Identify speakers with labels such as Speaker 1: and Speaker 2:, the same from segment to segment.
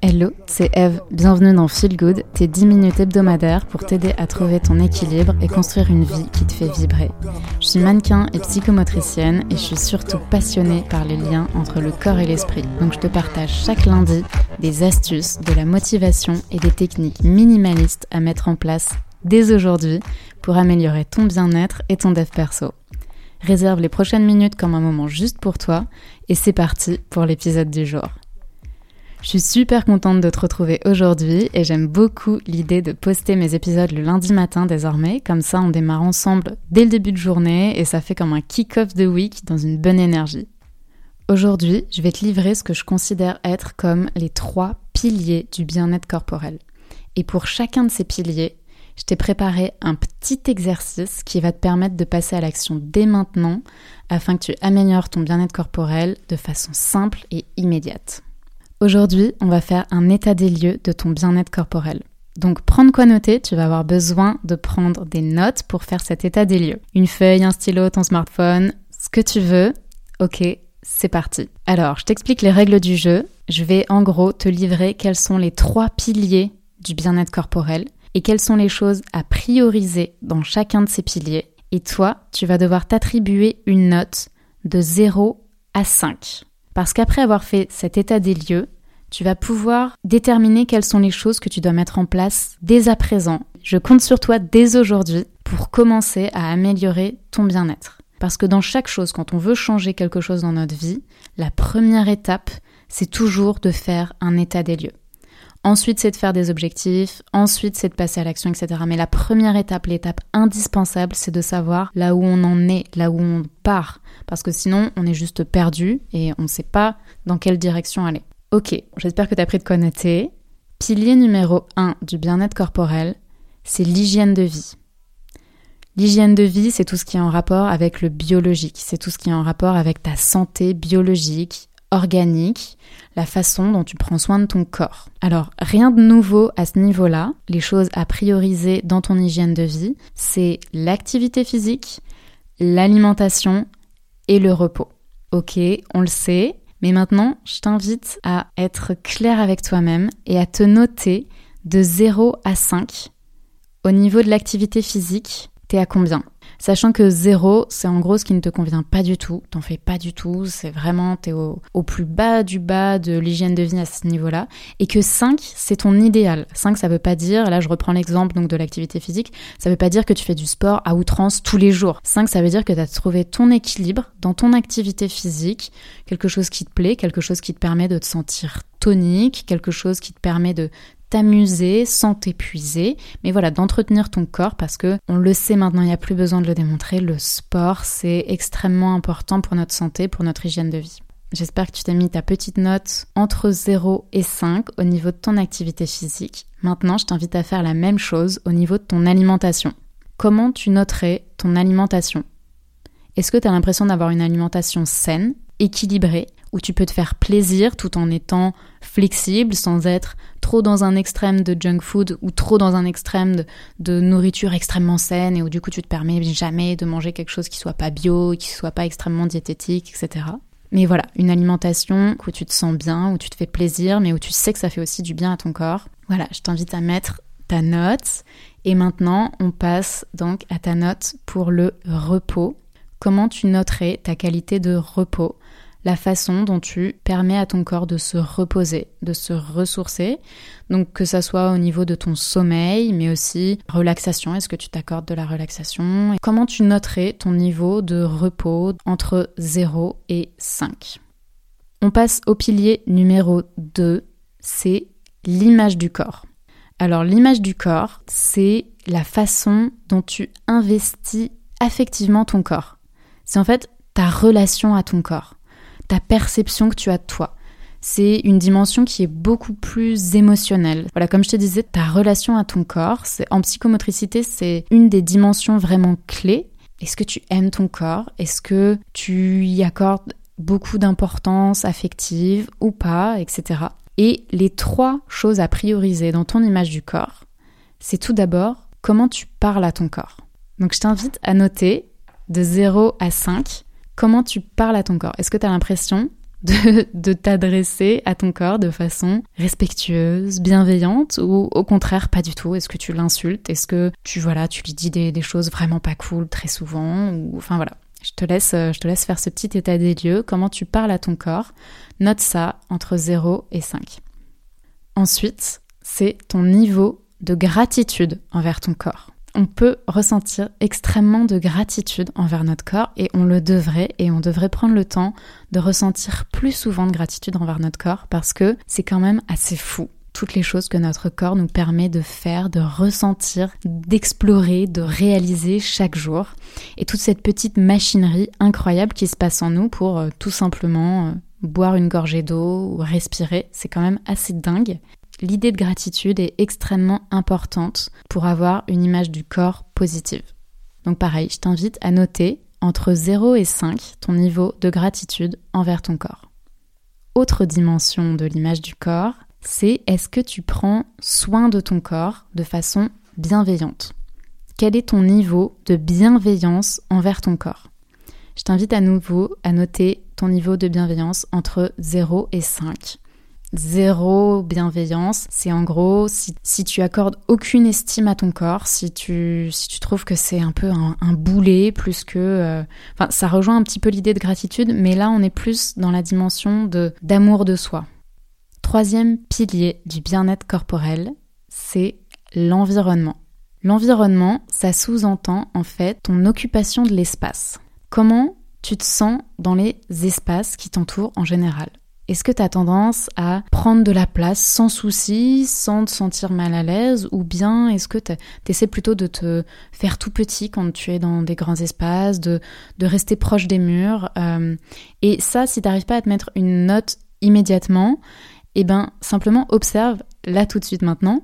Speaker 1: Hello, c'est Eve. Bienvenue dans Feel Good, tes 10 minutes hebdomadaires pour t'aider à trouver ton équilibre et construire une vie qui te fait vibrer. Je suis mannequin et psychomotricienne et je suis surtout passionnée par les liens entre le corps et l'esprit. Donc je te partage chaque lundi des astuces, de la motivation et des techniques minimalistes à mettre en place dès aujourd'hui pour améliorer ton bien-être et ton dev perso. Réserve les prochaines minutes comme un moment juste pour toi et c'est parti pour l'épisode du jour. Je suis super contente de te retrouver aujourd'hui et j'aime beaucoup l'idée de poster mes épisodes le lundi matin désormais, comme ça on démarre ensemble dès le début de journée et ça fait comme un kick-off de week dans une bonne énergie. Aujourd'hui, je vais te livrer ce que je considère être comme les trois piliers du bien-être corporel. Et pour chacun de ces piliers, je t'ai préparé un petit exercice qui va te permettre de passer à l'action dès maintenant afin que tu améliores ton bien-être corporel de façon simple et immédiate. Aujourd'hui, on va faire un état des lieux de ton bien-être corporel. Donc prendre quoi noter, tu vas avoir besoin de prendre des notes pour faire cet état des lieux. Une feuille, un stylo, ton smartphone, ce que tu veux. Ok, c'est parti. Alors, je t'explique les règles du jeu. Je vais en gros te livrer quels sont les trois piliers du bien-être corporel et quelles sont les choses à prioriser dans chacun de ces piliers? Et toi, tu vas devoir t'attribuer une note de 0 à 5. Parce qu'après avoir fait cet état des lieux, tu vas pouvoir déterminer quelles sont les choses que tu dois mettre en place dès à présent. Je compte sur toi dès aujourd'hui pour commencer à améliorer ton bien-être. Parce que dans chaque chose, quand on veut changer quelque chose dans notre vie, la première étape, c'est toujours de faire un état des lieux. Ensuite, c'est de faire des objectifs. Ensuite, c'est de passer à l'action, etc. Mais la première étape, l'étape indispensable, c'est de savoir là où on en est, là où on part. Parce que sinon, on est juste perdu et on ne sait pas dans quelle direction aller. Ok, j'espère que tu as pris de quoi noter. Pilier numéro 1 du bien-être corporel, c'est l'hygiène de vie. L'hygiène de vie, c'est tout ce qui est en rapport avec le biologique, c'est tout ce qui est en rapport avec ta santé biologique, organique, la façon dont tu prends soin de ton corps. Alors, rien de nouveau à ce niveau-là. Les choses à prioriser dans ton hygiène de vie, c'est l'activité physique, l'alimentation et le repos. Ok, on le sait, mais maintenant, je t'invite à être clair avec toi-même et à te noter de 0 à 5. Au niveau de l'activité physique, t'es à combien? Sachant que 0, c'est en gros ce qui ne te convient pas du tout, t'en fais pas du tout, c'est vraiment, t'es au, au plus bas du bas de l'hygiène de vie à ce niveau-là, et que 5, c'est ton idéal. 5, ça veut pas dire, là je reprends l'exemple donc de l'activité physique, ça veut pas dire que tu fais du sport à outrance tous les jours. 5, ça veut dire que tu as trouvé ton équilibre dans ton activité physique, quelque chose qui te plaît, quelque chose qui te permet de te sentir tonique, quelque chose qui te permet de t'amuser sans t'épuiser, mais voilà, d'entretenir ton corps parce que on le sait maintenant, il n'y a plus besoin de le démontrer, le sport c'est extrêmement important pour notre santé, pour notre hygiène de vie. J'espère que tu t'as mis ta petite note entre 0 et 5 au niveau de ton activité physique. Maintenant, je t'invite à faire la même chose au niveau de ton alimentation. Comment tu noterais ton alimentation? Est-ce que tu as l'impression d'avoir une alimentation saine, équilibrée, où tu peux te faire plaisir tout en étant flexible, sans être trop dans un extrême de junk food ou trop dans un extrême de, nourriture extrêmement saine et où du coup tu te permets jamais de manger quelque chose qui soit pas bio, qui soit pas extrêmement diététique, etc. Mais voilà, une alimentation où tu te sens bien, où tu te fais plaisir, mais où tu sais que ça fait aussi du bien à ton corps. Voilà, je t'invite à mettre ta note. Et maintenant, on passe donc à ta note pour le repos. Comment tu noterais ta qualité de repos? La façon dont tu permets à ton corps de se reposer, de se ressourcer. Donc que ça soit au niveau de ton sommeil, mais aussi relaxation, est-ce que tu t'accordes de la relaxation? Comment tu noterais ton niveau de repos entre 0 et 5 On passe au pilier numéro 2, c'est l'image du corps. Alors l'image du corps, c'est la façon dont tu investis affectivement ton corps. C'est en fait ta relation à ton corps ta perception que tu as de toi. C'est une dimension qui est beaucoup plus émotionnelle. Voilà, comme je te disais, ta relation à ton corps, en psychomotricité, c'est une des dimensions vraiment clés. Est-ce que tu aimes ton corps? Est-ce que tu y accordes beaucoup d'importance affective ou pas, etc. Et les trois choses à prioriser dans ton image du corps, c'est tout d'abord comment tu parles à ton corps. Donc je t'invite à noter de 0 à 5 comment tu parles à ton corps. Est-ce que tu as l'impression de, t'adresser à ton corps de façon respectueuse, bienveillante ou au contraire pas du tout? Est-ce que tu l'insultes? Est-ce que tu voilà, tu lui dis des, choses vraiment pas cool très souvent ou enfin voilà. Je te laisse je te laisse faire ce petit état des lieux, comment tu parles à ton corps? Note ça entre 0 et 5. Ensuite, c'est ton niveau de gratitude envers ton corps on peut ressentir extrêmement de gratitude envers notre corps et on le devrait et on devrait prendre le temps de ressentir plus souvent de gratitude envers notre corps parce que c'est quand même assez fou toutes les choses que notre corps nous permet de faire, de ressentir, d'explorer, de réaliser chaque jour. Et toute cette petite machinerie incroyable qui se passe en nous pour euh, tout simplement euh, boire une gorgée d'eau ou respirer, c'est quand même assez dingue l'idée de gratitude est extrêmement importante pour avoir une image du corps positive. Donc pareil, je t'invite à noter entre 0 et 5 ton niveau de gratitude envers ton corps. Autre dimension de l'image du corps, c'est est-ce que tu prends soin de ton corps de façon bienveillante? Quel est ton niveau de bienveillance envers ton corps? Je t'invite à nouveau à noter ton niveau de bienveillance entre 0 et 5 zéro bienveillance, c'est en gros si, tu accordes aucune estime à ton corps, si tu, si trouves que c'est un peu un, boulet plus que... Euh, ça rejoint un petit peu l'idée de gratitude, mais là on est plus dans la dimension de d'amour de soi. Troisième pilier du bien-être corporel, c'est l'environnement. L'environnement, ça sous-entend en fait ton occupation de l'espace. Comment tu te sens dans les espaces qui t'entourent en général? Est-ce que tu as tendance à prendre de la place sans souci, sans te sentir mal à l'aise Ou bien est-ce que tu essaies plutôt de te faire tout petit quand tu es dans des grands espaces, de, de rester proche des murs euh, Et ça, si tu n'arrives pas à te mettre une note immédiatement, eh ben simplement observe là tout de suite maintenant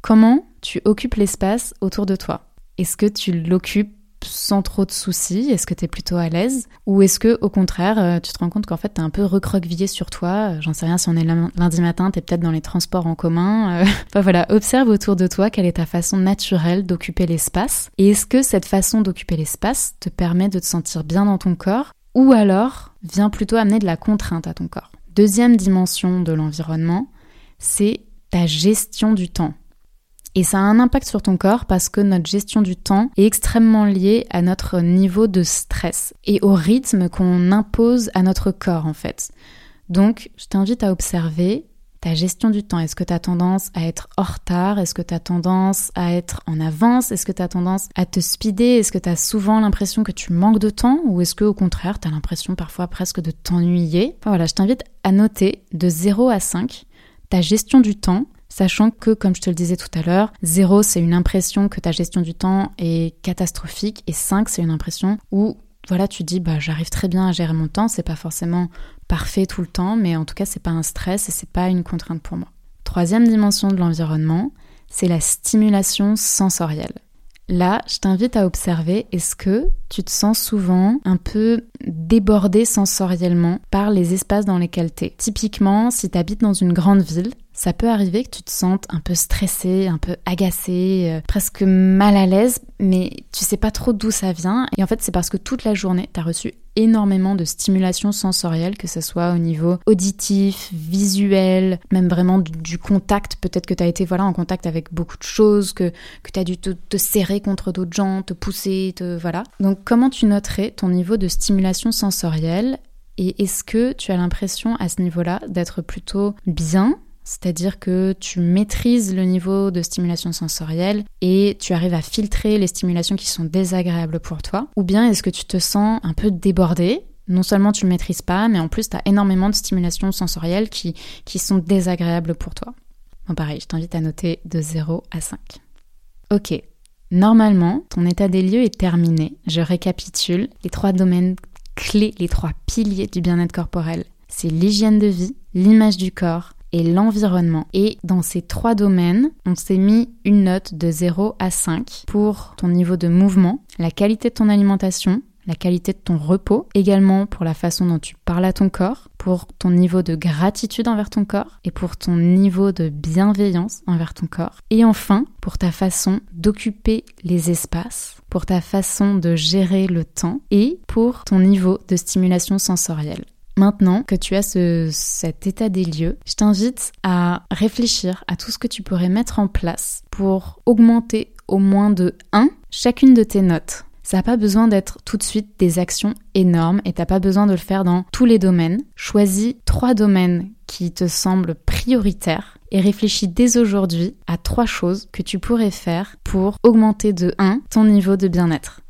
Speaker 1: comment tu occupes l'espace autour de toi. Est-ce que tu l'occupes sans trop de soucis Est-ce que tu es plutôt à l'aise Ou est-ce que au contraire, euh, tu te rends compte qu'en fait, tu es un peu recroquevillé sur toi J'en sais rien, si on est lundi matin, tu es peut-être dans les transports en commun. Euh. Enfin voilà, observe autour de toi quelle est ta façon naturelle d'occuper l'espace. Et est-ce que cette façon d'occuper l'espace te permet de te sentir bien dans ton corps Ou alors vient plutôt amener de la contrainte à ton corps? Deuxième dimension de l'environnement, c'est ta gestion du temps. Et ça a un impact sur ton corps parce que notre gestion du temps est extrêmement liée à notre niveau de stress et au rythme qu'on impose à notre corps en fait. Donc, je t'invite à observer ta gestion du temps. Est-ce que tu as tendance à être en retard? Est-ce que tu as tendance à être en avance? Est-ce que tu as tendance à te speeder? Est-ce que tu as souvent l'impression que tu manques de temps? Ou est-ce que au contraire, tu as l'impression parfois presque de t'ennuyer? Voilà, je t'invite à noter de 0 à 5 ta gestion du temps sachant que, comme je te le disais tout à l'heure, 0 c'est une impression que ta gestion du temps est catastrophique et 5 c'est une impression où voilà, tu dis bah j'arrive très bien à gérer mon temps, c'est pas forcément parfait tout le temps, mais en tout cas c'est pas un stress et c'est pas une contrainte pour moi. Troisième dimension de l'environnement, c'est la stimulation sensorielle. Là, je t'invite à observer est-ce que tu te sens souvent un peu débordé sensoriellement par les espaces dans lesquels tu es. Typiquement, si tu habites dans une grande ville, ça peut arriver que tu te sentes un peu stressé, un peu agacé, euh, presque mal à l'aise, mais tu sais pas trop d'où ça vient. Et en fait, c'est parce que toute la journée, tu as reçu énormément de stimulation sensorielle, que ce soit au niveau auditif, visuel, même vraiment du, contact. Peut-être que tu as été voilà, en contact avec beaucoup de choses, que, que tu as dû te, te, serrer contre d'autres gens, te pousser, te, voilà. Donc, comment tu noterais ton niveau de stimulation sensorielle? Et est-ce que tu as l'impression à ce niveau-là d'être plutôt bien? C'est-à-dire que tu maîtrises le niveau de stimulation sensorielle et tu arrives à filtrer les stimulations qui sont désagréables pour toi. Ou bien est-ce que tu te sens un peu débordé? Non seulement tu ne maîtrises pas, mais en plus tu as énormément de stimulations sensorielles qui, qui sont désagréables pour toi. Bon pareil, je t'invite à noter de 0 à 5. Ok, normalement, ton état des lieux est terminé. Je récapitule les trois domaines clés, les trois piliers du bien-être corporel. C'est l'hygiène de vie, l'image du corps et l'environnement. Et dans ces trois domaines, on s'est mis une note de 0 à 5 pour ton niveau de mouvement, la qualité de ton alimentation, la qualité de ton repos, également pour la façon dont tu parles à ton corps, pour ton niveau de gratitude envers ton corps et pour ton niveau de bienveillance envers ton corps. Et enfin, pour ta façon d'occuper les espaces, pour ta façon de gérer le temps et pour ton niveau de stimulation sensorielle. Maintenant que tu as ce, cet état des lieux, je t'invite à réfléchir à tout ce que tu pourrais mettre en place pour augmenter au moins de 1 chacune de tes notes. Ça n'a pas besoin d'être tout de suite des actions énormes et t'as pas besoin de le faire dans tous les domaines. Choisis trois domaines qui te semblent prioritaires et réfléchis dès aujourd'hui à trois choses que tu pourrais faire pour augmenter de 1 ton niveau de bien-être.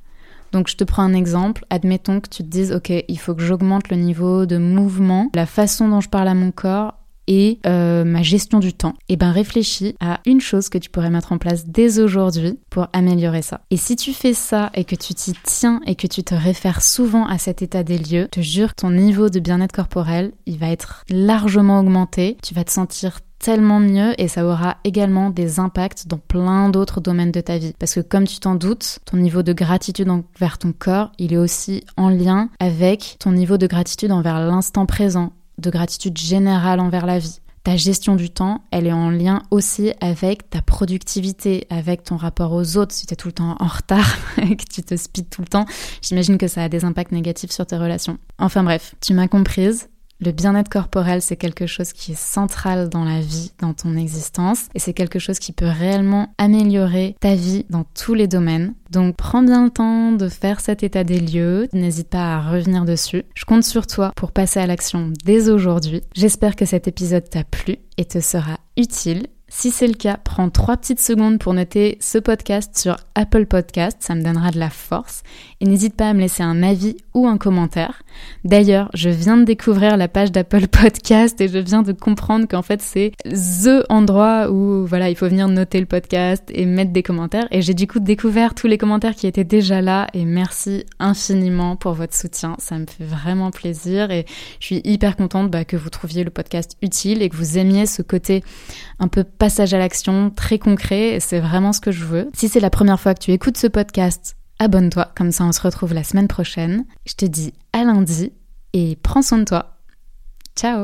Speaker 1: Donc je te prends un exemple, admettons que tu te dises ok il faut que j'augmente le niveau de mouvement, la façon dont je parle à mon corps et euh, ma gestion du temps, et eh ben réfléchis à une chose que tu pourrais mettre en place dès aujourd'hui pour améliorer ça. Et si tu fais ça et que tu t'y tiens et que tu te réfères souvent à cet état des lieux, je te jure que ton niveau de bien-être corporel, il va être largement augmenté, tu vas te sentir tellement mieux et ça aura également des impacts dans plein d'autres domaines de ta vie. Parce que comme tu t'en doutes, ton niveau de gratitude envers ton corps, il est aussi en lien avec ton niveau de gratitude envers l'instant présent, de gratitude générale envers la vie. Ta gestion du temps, elle est en lien aussi avec ta productivité, avec ton rapport aux autres. Si tu es tout le temps en retard et que tu te speeds tout le temps, j'imagine que ça a des impacts négatifs sur tes relations. Enfin bref, tu m'as comprise, le bien-être corporel, c'est quelque chose qui est central dans la vie, dans ton existence, et c'est quelque chose qui peut réellement améliorer ta vie dans tous les domaines. Donc prends bien le temps de faire cet état des lieux, n'hésite pas à revenir dessus. Je compte sur toi pour passer à l'action dès aujourd'hui. J'espère que cet épisode t'a plu et te sera utile. Si c'est le cas, prends trois petites secondes pour noter ce podcast sur Apple Podcast, ça me donnera de la force. Et n'hésite pas à me laisser un avis ou un commentaire. D'ailleurs, je viens de découvrir la page d'Apple Podcast et je viens de comprendre qu'en fait c'est THE endroit où voilà, il faut venir noter le podcast et mettre des commentaires. Et j'ai du coup découvert tous les commentaires qui étaient déjà là et merci infiniment pour votre soutien. Ça me fait vraiment plaisir et je suis hyper contente bah, que vous trouviez le podcast utile et que vous aimiez ce côté un peu passage à l'action, très concret. C'est vraiment ce que je veux. Si c'est la première fois que tu écoutes ce podcast, abonne-toi, comme ça on se retrouve la semaine prochaine. Je te dis à lundi et prends soin de toi. Ciao